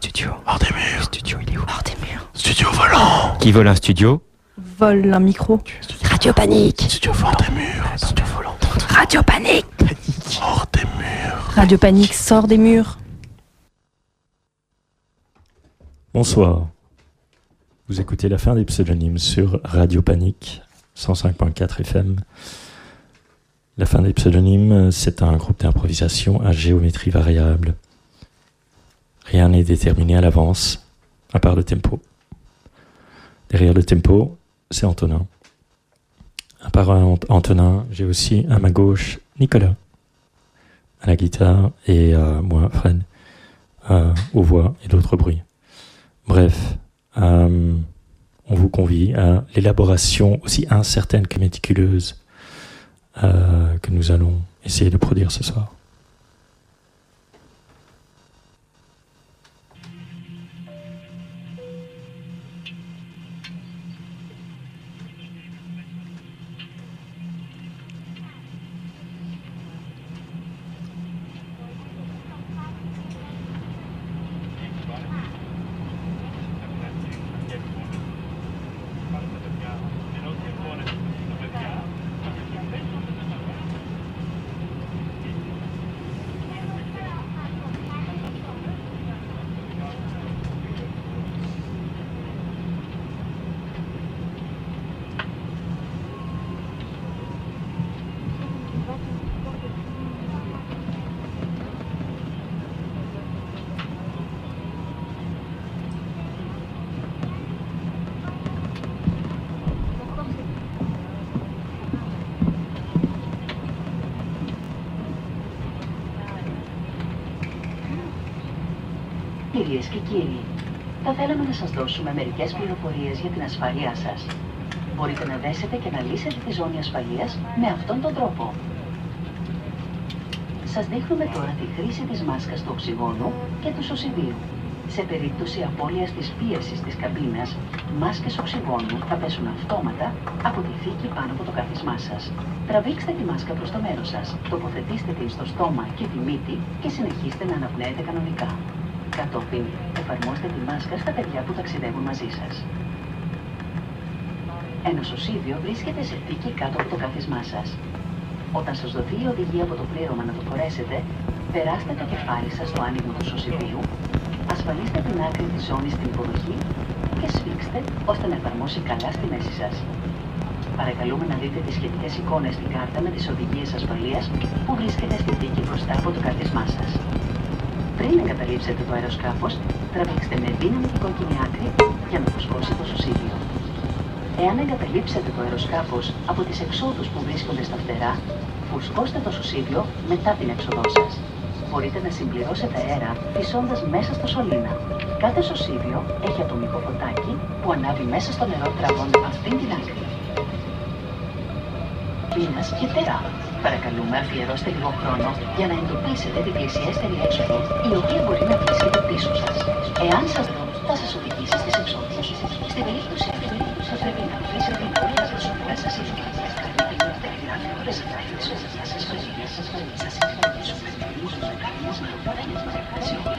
studio. Hors des murs. Le studio, il est où Hors des murs. Studio volant. Qui vole un studio Vole un micro. Radio Panique. Studio hors des murs. Studio volant. Radio Panique. Hors des murs. Radio Panique sort des murs. Bonsoir. Vous écoutez la fin des pseudonymes sur Radio Panique 105.4 FM. La fin des pseudonymes, c'est un groupe d'improvisation à géométrie variable. Rien n'est déterminé à l'avance, à part le tempo. Derrière le tempo, c'est Antonin. À part Antonin, j'ai aussi à ma gauche Nicolas à la guitare et moi, Fred, aux voix et d'autres bruits. Bref, euh, on vous convie à l'élaboration aussi incertaine que méticuleuse euh, que nous allons essayer de produire ce soir. Κυρίες και κύριοι, θα θέλαμε να σας δώσουμε μερικές πληροφορίες για την ασφάλειά σας. Μπορείτε να δέσετε και να λύσετε τη ζώνη ασφαλείας με αυτόν τον τρόπο. Σας δείχνουμε τώρα τη χρήση της μάσκας του οξυγόνου και του σωσιδίου. Σε περίπτωση απώλειας της πίεσης της καμπίνας, μάσκες οξυγόνου θα πέσουν αυτόματα από τη θήκη πάνω από το κάθισμά σας. Τραβήξτε τη μάσκα προς το μέρος σας, τοποθετήστε την στο στόμα και τη μύτη και συνεχίστε να αναπνέετε κανονικά. Κατόπιν, εφαρμόστε τη μάσκα στα παιδιά που ταξιδεύουν μαζί σας. Ένα σωσίδιο βρίσκεται σε θήκη κάτω από το κάθισμά σας. Όταν σας δοθεί η οδηγία από το πλήρωμα να το φορέσετε, περάστε το κεφάλι σας στο άνοιγμα του σωσιδίου, ασφαλίστε την άκρη της ζώνης στην υποδοχή και σφίξτε ώστε να εφαρμόσει καλά στη μέση σας. Παρακαλούμε να δείτε τις σχετικές εικόνες στην κάρτα με τις οδηγίες ασφαλείας που βρίσκεται στη θήκη μπροστά από το κάθισμά σας. Πριν εγκαταλείψετε το αεροσκάφος, τραβήξτε με δύναμη την κόκκινη άκρη για να φουσκώσει το σωσίδιο. Εάν εγκαταλείψετε το αεροσκάφος από τις εξόδους που βρίσκονται στα φτερά, φουσκώστε το σωσίδιο μετά την έξοδό σας. Μπορείτε να συμπληρώσετε αέρα φυσώντας μέσα στο σωλήνα. Κάθε σωσίδιο έχει ατομικό φωτάκι που ανάβει μέσα στο νερό τραβώντας αυτήν την άκρη. Πείνας και τερά. Παρακαλούμε αφιερώστε λίγο χρόνο για να εντοπίσετε την πλησιέστερη έξοδο η οποία μπορεί να βρίσκεται πίσω σας. Εάν σας δω, θα σας οδηγήσει στις εξόδους. Στην περίπτωση αυτή, θα πρέπει να αφήσετε όλα τα σοφρά σας ηθικία. Ladies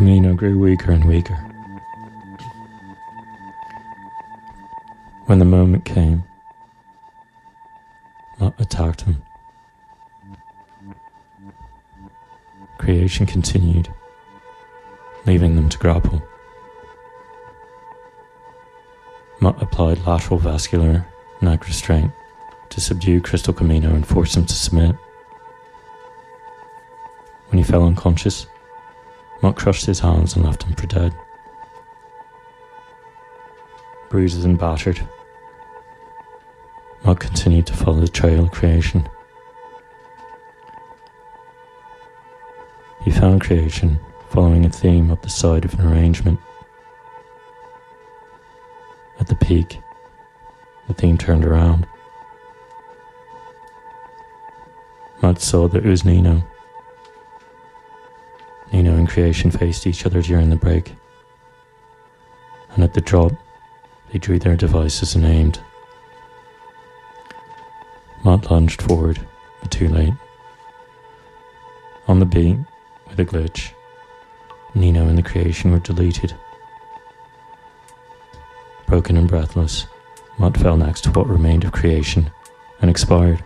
Camino grew weaker and weaker. When the moment came, Lot attacked him. Creation continued, leaving them to grapple. Mutt applied lateral vascular neck restraint to subdue Crystal Camino and force him to submit. When he fell unconscious, Mutt crushed his hands and left him for dead. Bruised and battered, Mutt continued to follow the trail of creation. He found creation following a theme up the side of an arrangement. At the peak, the theme turned around. Mutt saw that it was Nino. Nino and creation faced each other during the break. And at the drop, they drew their devices and aimed. Mott lunged forward, but too late. On the beat, with a glitch, Nino and the creation were deleted. Broken and breathless, Mott fell next to what remained of creation and expired.